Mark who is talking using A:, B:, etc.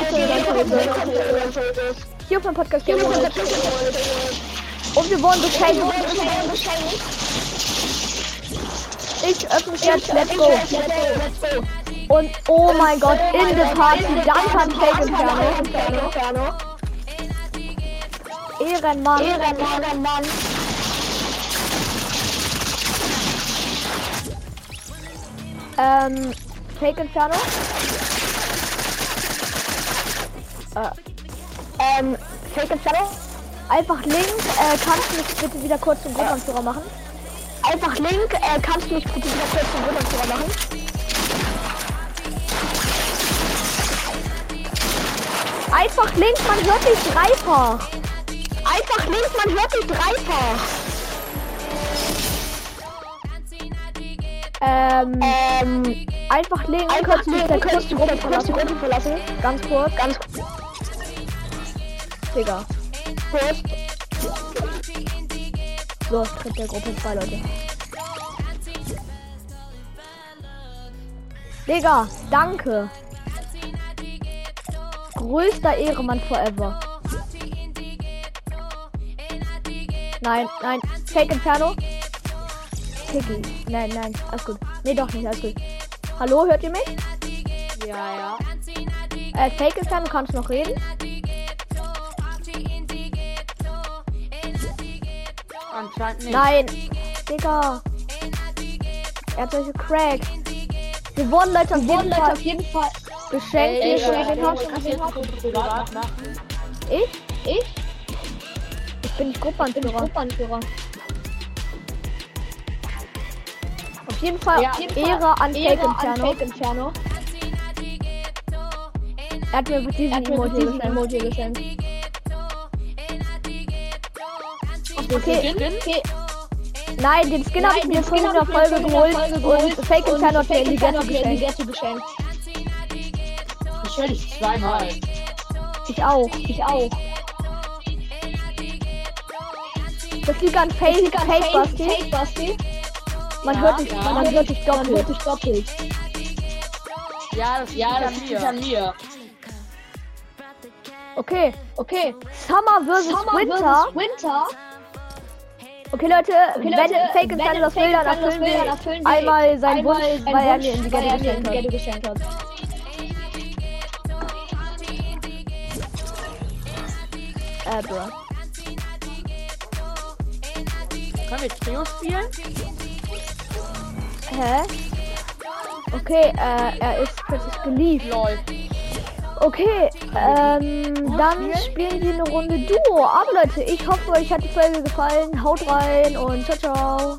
A: dann Hier auf meinem Podcast Game World. Und wir wurden beschenkt. Ich öffne jetzt. Let's go. Und oh mein Gott, in der Party. Danke an Fake Inferno. Ehrenmann. Ehrenmann. Ähm, Fake Inferno. Äh, ähm, Fake Inferno. Einfach Link, äh, kannst du mich bitte wieder kurz zum Grundanführer machen? Einfach Link, äh, kannst du mich bitte wieder kurz zum Grundanführer machen? Einfach Link, man hört dich dreifach. Einfach Link, man hört dich dreifach. Ähm, ähm, einfach Link, einfach kannst du mich kurz die Gruppe verlassen? Ganz kurz. Ganz Digga. Kurz. So, tritt der Gruppe zwei Leute. Digga, danke. Größter Ehremann forever. Nein, nein. Fake Inferno. Piggy. Nein, nein. Alles gut. Nee, doch nicht. Alles gut. Hallo, hört ihr mich?
B: Ja, ja.
A: Äh, Fake Inferno, kannst du noch reden?
B: Anscheinend nicht.
A: Nein. Digga. Er hat solche Cracks. Wir wurden Leute auf, jeden, Fall auf jeden Fall geschenkt.
B: Ey,
A: hier
B: Digga, jetzt so privat machen.
A: Ich? Ich? Ich bin nicht Gruppenanführer. Gruppenanführer. Auf jeden Fall
B: Ja,
A: Ehre an
B: Ehre
A: Fake
B: an
A: Inferno.
B: Fake
A: Inferno. Er hat mir mit diesem Emoji geschenkt. Okay, okay. Nein, den Skin habe ich mir vorhin in der Folge geholt und Fake Inferno hat mir in die Ghetto geschenkt.
B: geschenkt. Ich höre dich zweimal.
A: Ich auch, ich auch. Das liegt an Fake, Fake Basti.
B: Basti.
A: Man
B: Ja,
A: hört dich,
B: ja.
A: man hört dich
B: Man hört
A: doppelt.
B: dich doppelt. Ja, das, ja, das liegt an mir.
A: Okay, okay. Summer vs Winter. Okay, Leute, wenn
B: Leute,
A: Fake
B: wenn
A: das
B: Fake
A: will, dann
B: Inferno das
A: erfüllen
B: will,
A: wir
B: dann erfüllen wir
A: einmal seinen
B: einmal
A: Wunsch, weil er
B: Wunsch,
A: mir in die
B: weil
A: Ghetto
B: er mir in
A: geschenkt
B: die
A: hat.
B: Ghetto geschenkt hat.
A: Äh, bro.
B: Können wir Trio spielen?
A: Hä? Okay, äh, er ist plötzlich geliebt.
B: Lol.
A: Okay, ähm, dann spielen wir eine Runde Duo. Aber Leute, ich hoffe, euch hat die Folge gefallen. Haut rein und ciao, ciao.